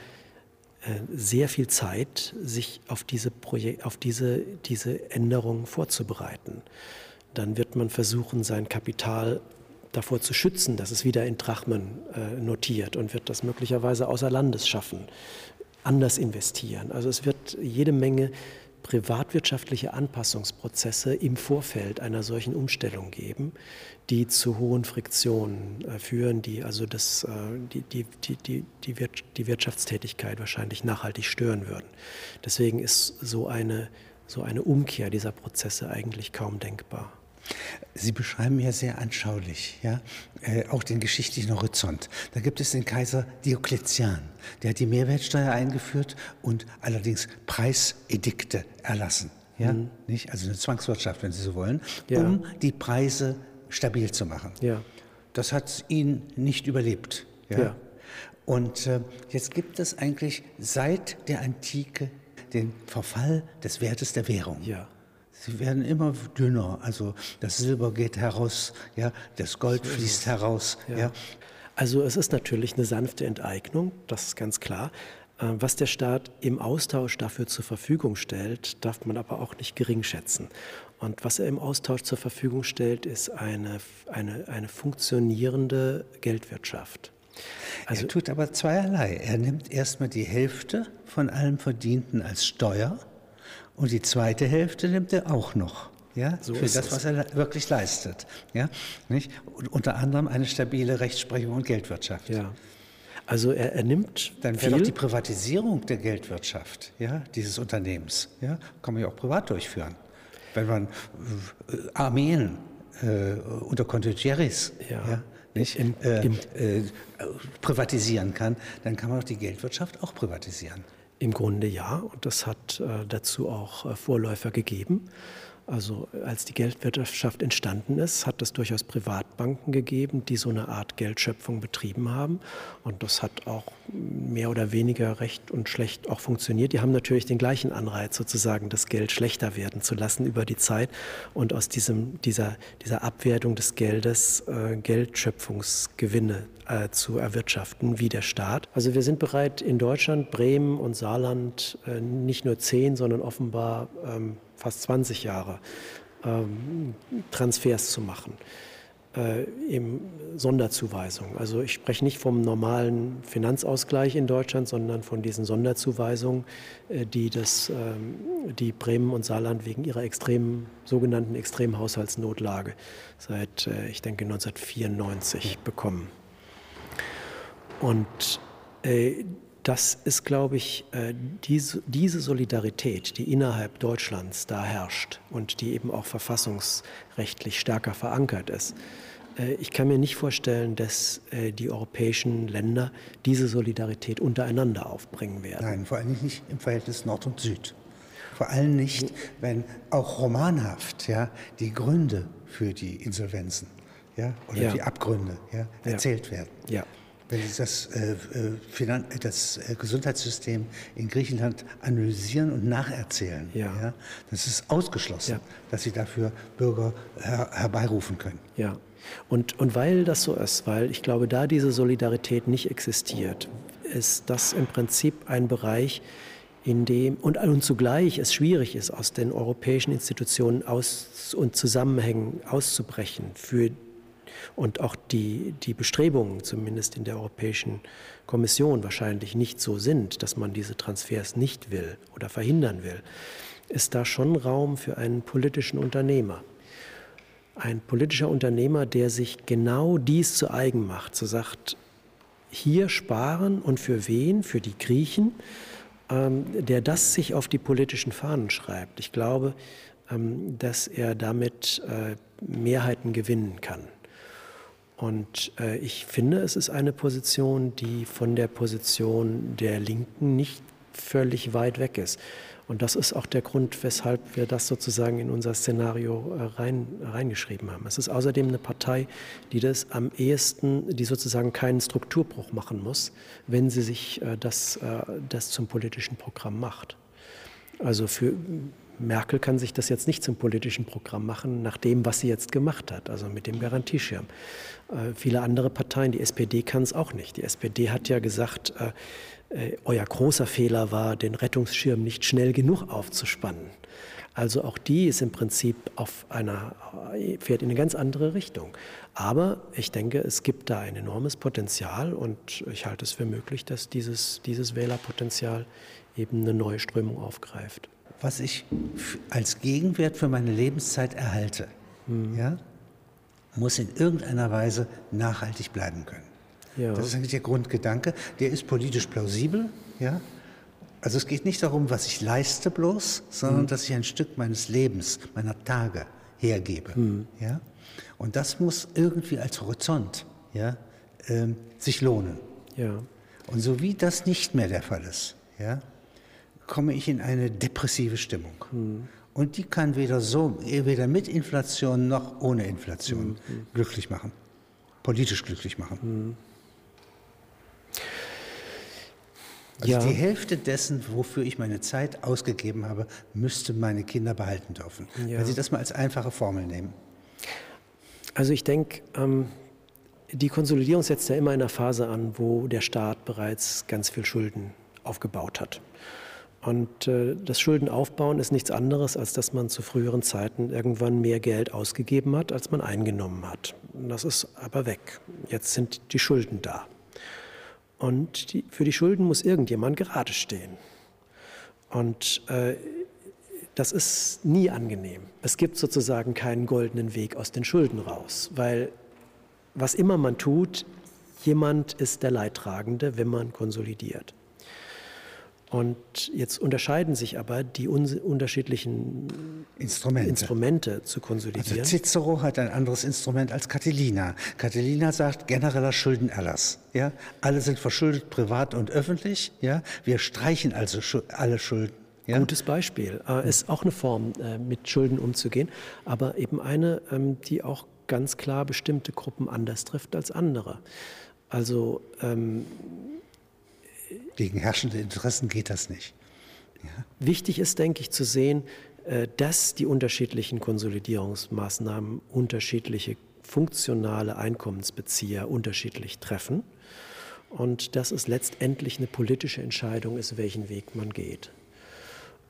sehr viel Zeit, sich auf diese, Projek auf diese, diese Änderungen vorzubereiten. Dann wird man versuchen, sein Kapital davor zu schützen, dass es wieder in Drachmen äh, notiert und wird das möglicherweise außer Landes schaffen, anders investieren. Also es wird jede Menge privatwirtschaftliche Anpassungsprozesse im Vorfeld einer solchen Umstellung geben, die zu hohen Friktionen äh, führen, die also das, äh, die, die, die, die, Wirtschaftstätigkeit wahrscheinlich nachhaltig stören würden. Deswegen ist so eine, so eine Umkehr dieser Prozesse eigentlich kaum denkbar. Sie beschreiben ja sehr anschaulich, ja, äh, auch den geschichtlichen Horizont. Da gibt es den Kaiser Diokletian, der hat die Mehrwertsteuer eingeführt und allerdings Preisedikte erlassen, ja, mhm. nicht, also eine Zwangswirtschaft, wenn Sie so wollen, ja. um die Preise stabil zu machen. Ja. Das hat ihn nicht überlebt. Ja. ja. Und äh, jetzt gibt es eigentlich seit der Antike den Verfall des Wertes der Währung. Ja. Sie werden immer dünner. Also das Silber geht heraus, ja, das Gold so fließt heraus. Ja. ja. Also es ist natürlich eine sanfte Enteignung, das ist ganz klar. Äh, was der Staat im Austausch dafür zur Verfügung stellt, darf man aber auch nicht gering schätzen. Und was er im Austausch zur Verfügung stellt, ist eine, eine, eine funktionierende Geldwirtschaft. Also, er tut aber zweierlei. Er nimmt erstmal die Hälfte von allem Verdienten als Steuer und die zweite Hälfte nimmt er auch noch. Ja, so für das, was er wirklich leistet. Ja, nicht? Und unter anderem eine stabile Rechtsprechung und Geldwirtschaft. Ja. Also er, er nimmt. Dann wäre doch die Privatisierung der Geldwirtschaft, ja, dieses Unternehmens, ja, kann man ja auch privat durchführen. Wenn man äh, Armeen äh, unter Condottieri's ja. ja nicht, Im, äh, im, äh, privatisieren kann, dann kann man auch die Geldwirtschaft auch privatisieren. Im Grunde ja, und das hat äh, dazu auch äh, Vorläufer gegeben. Also als die Geldwirtschaft entstanden ist, hat es durchaus Privatbanken gegeben, die so eine Art Geldschöpfung betrieben haben. Und das hat auch mehr oder weniger recht und schlecht auch funktioniert. Die haben natürlich den gleichen Anreiz, sozusagen das Geld schlechter werden zu lassen über die Zeit und aus diesem, dieser, dieser Abwertung des Geldes äh, Geldschöpfungsgewinne äh, zu erwirtschaften, wie der Staat. Also wir sind bereit, in Deutschland, Bremen und Saarland äh, nicht nur zehn, sondern offenbar ähm, fast 20 Jahre, ähm, Transfers zu machen. Äh, im Sonderzuweisungen. Also ich spreche nicht vom normalen Finanzausgleich in Deutschland, sondern von diesen Sonderzuweisungen, äh, die, das, ähm, die Bremen und Saarland wegen ihrer extremen, sogenannten extremen Haushaltsnotlage seit, äh, ich denke, 1994 bekommen. Und äh, das ist, glaube ich, äh, diese, diese Solidarität, die innerhalb Deutschlands da herrscht und die eben auch verfassungsrechtlich stärker verankert ist. Äh, ich kann mir nicht vorstellen, dass äh, die europäischen Länder diese Solidarität untereinander aufbringen werden. Nein, vor allem nicht im Verhältnis Nord und Süd. Vor allem nicht, wenn auch romanhaft ja, die Gründe für die Insolvenzen ja, oder ja. die Abgründe ja, erzählt ja. werden. Ja. Wenn Sie das, äh, äh das äh, Gesundheitssystem in Griechenland analysieren und nacherzählen, ja. ja das ist ausgeschlossen, ja. dass Sie dafür Bürger her herbeirufen können. Ja, und, und weil das so ist, weil ich glaube, da diese Solidarität nicht existiert, ist das im Prinzip ein Bereich, in dem und, und zugleich es schwierig ist, aus den europäischen Institutionen aus und Zusammenhängen auszubrechen für und auch die, die Bestrebungen, zumindest in der Europäischen Kommission, wahrscheinlich nicht so sind, dass man diese Transfers nicht will oder verhindern will, ist da schon Raum für einen politischen Unternehmer. Ein politischer Unternehmer, der sich genau dies zu eigen macht, so sagt, hier sparen und für wen? Für die Griechen, ähm, der das sich auf die politischen Fahnen schreibt. Ich glaube, ähm, dass er damit äh, Mehrheiten gewinnen kann. Und äh, ich finde, es ist eine Position, die von der Position der Linken nicht völlig weit weg ist. Und das ist auch der Grund, weshalb wir das sozusagen in unser Szenario äh, rein, reingeschrieben haben. Es ist außerdem eine Partei, die das am ehesten, die sozusagen keinen Strukturbruch machen muss, wenn sie sich äh, das, äh, das zum politischen Programm macht. Also für Merkel kann sich das jetzt nicht zum politischen Programm machen, nach dem, was sie jetzt gemacht hat, also mit dem Garantieschirm. Äh, viele andere Parteien, die SPD kann es auch nicht. Die SPD hat ja gesagt, äh, äh, euer großer Fehler war, den Rettungsschirm nicht schnell genug aufzuspannen. Also auch die ist im Prinzip auf einer, äh, fährt in eine ganz andere Richtung. Aber ich denke, es gibt da ein enormes Potenzial und ich halte es für möglich, dass dieses, dieses Wählerpotenzial eben eine neue Strömung aufgreift was ich als Gegenwert für meine Lebenszeit erhalte, mhm. ja, muss in irgendeiner Weise nachhaltig bleiben können. Ja. Das ist eigentlich der Grundgedanke. Der ist politisch plausibel. Ja? Also es geht nicht darum, was ich leiste bloß, sondern mhm. dass ich ein Stück meines Lebens, meiner Tage hergebe. Mhm. Ja? Und das muss irgendwie als Horizont ja, ähm, sich lohnen. Ja. Und so wie das nicht mehr der Fall ist, ja, komme ich in eine depressive Stimmung. Mhm. Und die kann weder so, weder mit Inflation noch ohne Inflation mhm. glücklich machen, politisch glücklich machen. Mhm. Also Ja. die Hälfte dessen, wofür ich meine Zeit ausgegeben habe, müsste meine Kinder behalten dürfen. Ja. Wenn Sie das mal als einfache Formel nehmen. Also ich denke, ähm, die Konsolidierung setzt ja immer in einer Phase an, wo der Staat bereits ganz viel Schulden aufgebaut hat. Und äh, das Schuldenaufbauen ist nichts anderes, als dass man zu früheren Zeiten irgendwann mehr Geld ausgegeben hat, als man eingenommen hat. Das ist aber weg. Jetzt sind die Schulden da. Und die, für die Schulden muss irgendjemand gerade stehen. Und äh, das ist nie angenehm. Es gibt sozusagen keinen goldenen Weg aus den Schulden raus, weil was immer man tut, jemand ist der Leidtragende, wenn man konsolidiert. Und jetzt unterscheiden sich aber die un unterschiedlichen Instrumente. Instrumente zu Also konsolidieren. Cicero hat ein anderes Instrument als Catilina. Catilina sagt genereller Schuldenerlass. Ja? Alle sind verschuldet, privat und öffentlich. Ja? Wir streichen also Schu alle Schulden. Ja? Gutes Beispiel. Äh, ist auch eine Form, äh, mit Schulden umzugehen, aber eben eine, ähm, die auch ganz klar bestimmte Gruppen anders trifft als andere. Also ähm, Gegen herrschende Interessen geht das nicht. Wichtig ist, denke ich, zu sehen, äh, dass die unterschiedlichen Konsolidierungsmaßnahmen unterschiedliche funktionale Einkommensbezieher unterschiedlich treffen und dass es letztendlich eine politische Entscheidung ist, welchen Weg man geht.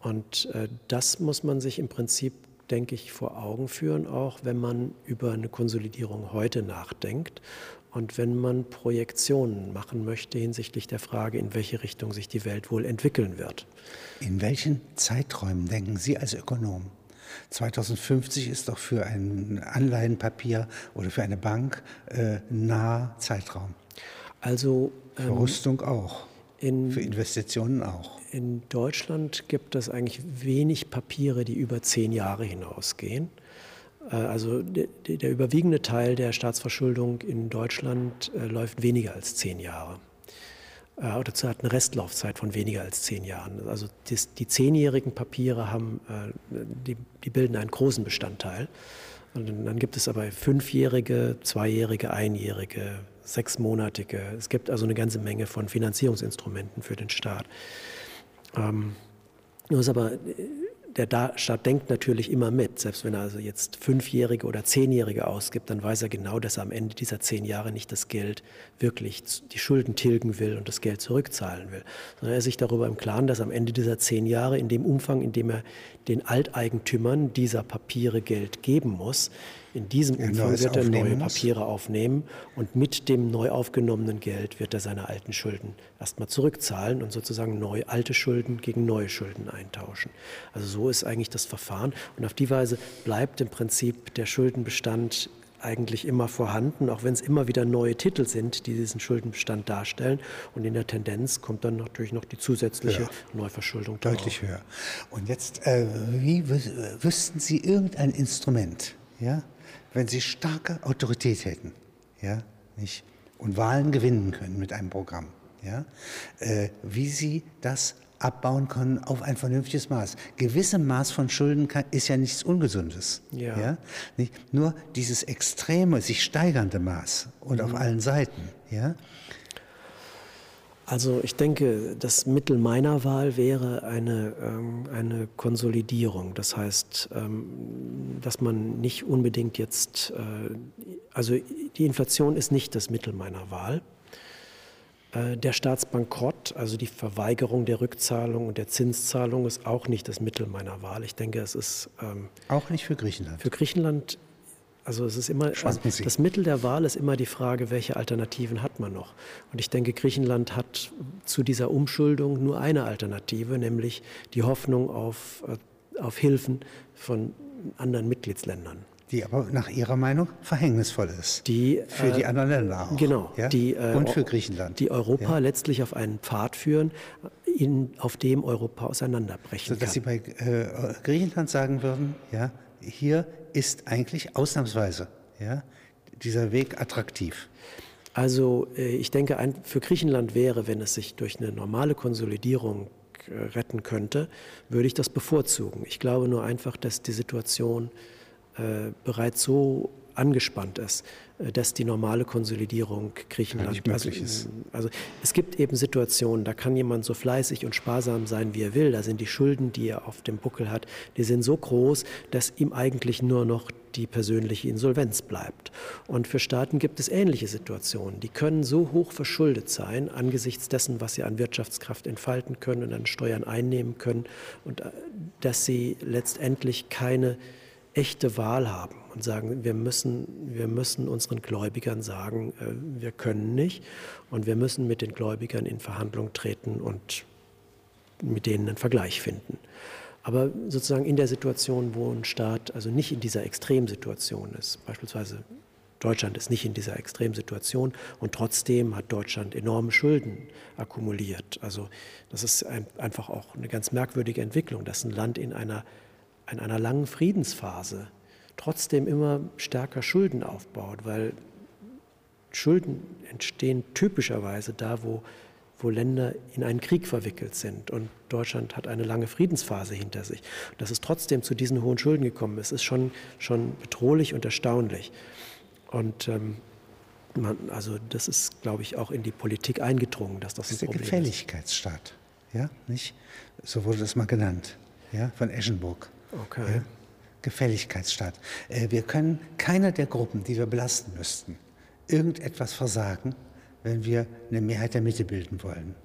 Und äh, das muss man sich im Prinzip, denke ich, vor Augen führen, auch wenn man über eine Konsolidierung heute nachdenkt und wenn man Projektionen machen möchte hinsichtlich der Frage, in welche Richtung sich die Welt wohl entwickeln wird. In welchen Zeiträumen denken Sie als Ökonom? 2050 ist doch für ein Anleihenpapier oder für eine Bank äh, naher Zeitraum. Also Für ähm, Rüstung auch. in, Für Investitionen auch. in Deutschland gibt es eigentlich wenig Papiere, die über zehn Jahre hinausgehen. Äh, Also der, der überwiegende Teil der Staatsverschuldung in Deutschland äh, läuft weniger als zehn Jahre. Äh, Oder hat eine Restlaufzeit von weniger als zehn Jahren. Also das, die zehnjährigen Papiere haben, äh, die, die bilden einen großen Bestandteil. Und dann- gibt es aber fünfjährige, zweijährige, einjährige, sechsmonatige. Es gibt also eine ganze Menge von Finanzierungsinstrumenten für den Staat. Ähm, nur ist aber, der Staat denkt natürlich immer mit. Selbst wenn er also jetzt Fünfjährige oder Zehnjährige ausgibt, dann weiß er genau, dass er am Ende dieser zehn Jahre nicht das Geld wirklich, die Schulden tilgen will und das Geld zurückzahlen will. Sondern er ist sich darüber im Klaren, dass am Ende dieser zehn Jahre, in dem Umfang, in dem er den Alteigentümern dieser Papiere Geld geben muss, in diesem Umfang wird er neue. Papiere aufnehmen und mit dem neu aufgenommenen Geld wird er seine alten Schulden erstmal zurückzahlen und sozusagen neu alte Schulden gegen neue Schulden eintauschen. Also so ist eigentlich das Verfahren und auf die Weise bleibt im Prinzip der Schuldenbestand eigentlich immer vorhanden, auch wenn es immer wieder neue Titel sind, die diesen Schuldenbestand darstellen. Und in der Tendenz kommt dann natürlich noch die zusätzliche Ja. Neuverschuldung drauf. Deutlich höher. Und jetzt, äh, wie äh, wüssten Sie irgendein Instrument, ja, wenn Sie starke Autorität hätten, ja, nicht, und Wahlen gewinnen können mit einem Programm, ja, äh, wie Sie das abbauen können auf ein vernünftiges Maß. Gewissem Maß von Schulden kann, ist ja nichts Ungesundes. Ja. Ja? Nicht? Nur dieses extreme, sich steigernde Maß und auf allen Seiten. Ja? Also ich denke, das Mittel meiner Wahl wäre eine, ähm, eine Konsolidierung. Das heißt, ähm, dass man nicht unbedingt jetzt, äh, also die Inflation ist nicht das Mittel meiner Wahl. Äh, Der Staatsbankrott, also die Verweigerung der Rückzahlung und der Zinszahlung ist auch nicht das Mittel meiner Wahl. Ich denke, es ist ähm, Auch nicht für Griechenland. für Griechenland, also es ist immer, also Sie. das Mittel der Wahl ist immer die Frage, welche Alternativen hat man noch? Und ich denke, Griechenland hat zu dieser Umschuldung nur eine Alternative, nämlich die Hoffnung auf, äh, auf Hilfen von anderen Mitgliedsländern. die aber nach Ihrer Meinung verhängnisvoll ist. Die, für die äh, anderen Länder auch. Genau, Ja? die, äh, Und für Griechenland. Die Europa Ja? letztlich auf einen Pfad führen, in, auf dem Europa auseinanderbrechen Sodass Sie kann. bei äh, Griechenland sagen würden, ja, hier ist eigentlich ausnahmsweise ja, dieser Weg attraktiv. Also äh, ich denke, für Griechenland wäre, wenn es sich durch eine normale Konsolidierung äh, retten könnte, würde ich das bevorzugen. Ich glaube nur einfach, dass die Situation äh, bereits so angespannt ist, äh, dass die normale Konsolidierung Griechenland nicht möglich also, ist. Also es gibt eben Situationen, da kann jemand so fleißig und sparsam sein, wie er will. Da sind die Schulden, die er auf dem Buckel hat, die sind so groß, dass ihm eigentlich nur noch die persönliche Insolvenz bleibt. Und für Staaten gibt es ähnliche Situationen. Die können so hoch verschuldet sein angesichts dessen, was sie an Wirtschaftskraft entfalten können und an Steuern einnehmen können, und äh, dass sie letztendlich keine echte Wahl haben und sagen, wir müssen, wir müssen unseren Gläubigern sagen, äh, wir können nicht und wir müssen mit den Gläubigern in Verhandlung treten und mit denen einen Vergleich finden. Aber sozusagen in der Situation, wo ein Staat also nicht in dieser Extremsituation ist, beispielsweise Deutschland ist nicht in dieser Extremsituation und trotzdem hat Deutschland enorme Schulden akkumuliert. Also das ist ein, einfach auch eine ganz merkwürdige Entwicklung, dass ein Land in einer, in einer langen Friedensphase trotzdem immer stärker Schulden aufbaut, weil Schulden entstehen typischerweise da, wo wo Länder in einen Krieg verwickelt sind. Und Deutschland hat eine lange Friedensphase hinter sich. Dass es trotzdem zu diesen hohen Schulden gekommen ist, ist schon, schon bedrohlich und erstaunlich. Und ähm, man, also das ist, glaube ich, auch in die Politik eingedrungen, dass das, das ein Problem ist. Der Gefälligkeitsstaat, ja, nicht? So wurde das mal genannt, ja, von Eschenburg. Okay. Ja? Gefälligkeitsstaat. Äh, wir können keiner der Gruppen, die wir belasten müssten, irgendetwas versagen, wenn wir eine Mehrheit der Mitte bilden wollen.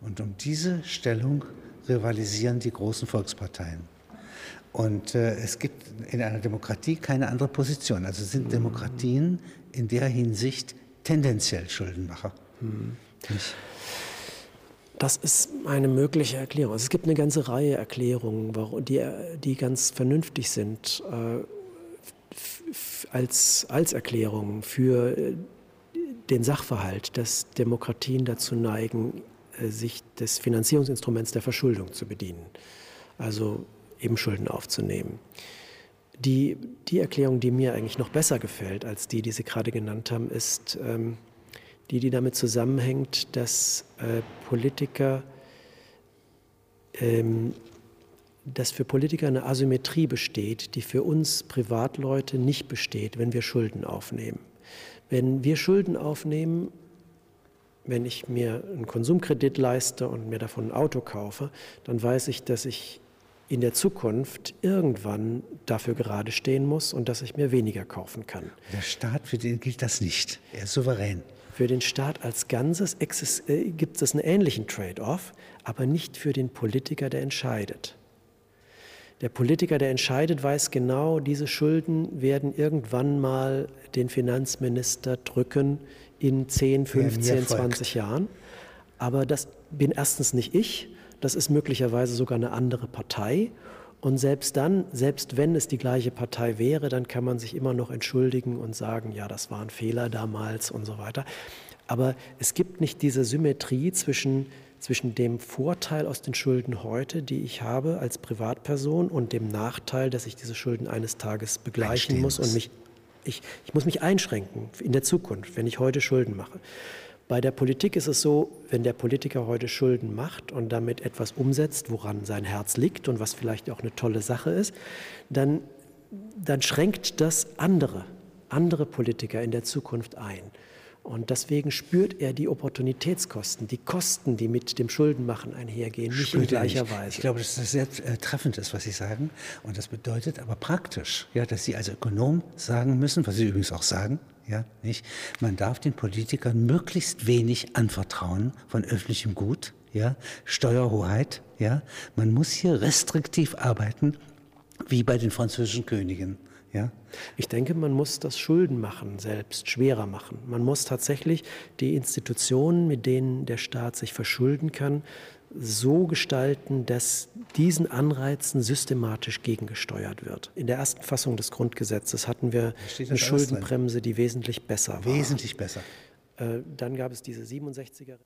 Und um diese Stellung rivalisieren die großen Volksparteien. Und äh, es gibt in einer Demokratie keine andere Position. Also sind Demokratien in der Hinsicht tendenziell Schuldenmacher. Hm. Das ist eine mögliche Erklärung. Also es gibt eine ganze Reihe Erklärungen, die, die ganz vernünftig sind äh, als, als Erklärungen für äh, den Sachverhalt, dass Demokratien dazu neigen, äh, sich des Finanzierungsinstruments der Verschuldung zu bedienen, also eben Schulden aufzunehmen. Die, die Erklärung, die mir eigentlich noch besser gefällt als die, die Sie gerade genannt haben, ist ähm, die, die damit zusammenhängt, dass äh, Politiker, ähm, dass für Politiker eine Asymmetrie besteht, die für uns Privatleute nicht besteht, wenn wir Schulden aufnehmen. Wenn wir Schulden aufnehmen, wenn ich mir einen Konsumkredit leiste und mir davon ein Auto kaufe, dann weiß ich, dass ich in der Zukunft irgendwann dafür gerade stehen muss und dass ich mir weniger kaufen kann. Der Staat, für den gilt das nicht. Er ist souverän. Für den Staat als Ganzes äh, gibt es einen ähnlichen Trade-off, aber nicht für den Politiker, der entscheidet. Der Politiker, der entscheidet, weiß genau, diese Schulden werden irgendwann mal den Finanzminister drücken in 10, 15, 20 Jahren. Aber das bin erstens nicht ich, das ist möglicherweise sogar eine andere Partei. Und selbst dann, selbst wenn es die gleiche Partei wäre, dann kann man sich immer noch entschuldigen und sagen, ja, das war ein Fehler damals und so weiter. Aber es gibt nicht diese Symmetrie zwischen zwischen dem Vorteil aus den Schulden heute, die ich habe als Privatperson, und dem Nachteil, dass ich diese Schulden eines Tages begleichen muss und mich, ich, ich muss mich einschränken in der Zukunft, wenn ich heute Schulden mache. Bei der Politik ist es so, wenn der Politiker heute Schulden macht und damit etwas umsetzt, woran sein Herz liegt und was vielleicht auch eine tolle Sache ist, dann, dann schränkt das andere, andere Politiker in der Zukunft ein. Und deswegen spürt er die Opportunitätskosten, die Kosten, die mit dem Schuldenmachen einhergehen, nicht spürt in gleicher nicht. Weise. Ich glaube, dass das sehr äh, treffend ist, was Sie sagen. Und das bedeutet aber praktisch, ja, dass Sie als Ökonom sagen müssen, was Sie übrigens auch sagen, ja, nicht? Man darf den Politikern möglichst wenig anvertrauen von öffentlichem Gut, ja, Steuerhoheit, ja. Man muss hier restriktiv arbeiten, wie bei den französischen Königen. Ja? Ich denke, man muss das Schuldenmachen selbst schwerer machen. Man muss tatsächlich die Institutionen, mit denen der Staat sich verschulden kann, so gestalten, dass diesen Anreizen systematisch gegengesteuert wird. In der ersten Fassung des Grundgesetzes hatten wir eine Schuldenbremse, die wesentlich besser war. Wesentlich besser. Äh, dann gab es diese 67er.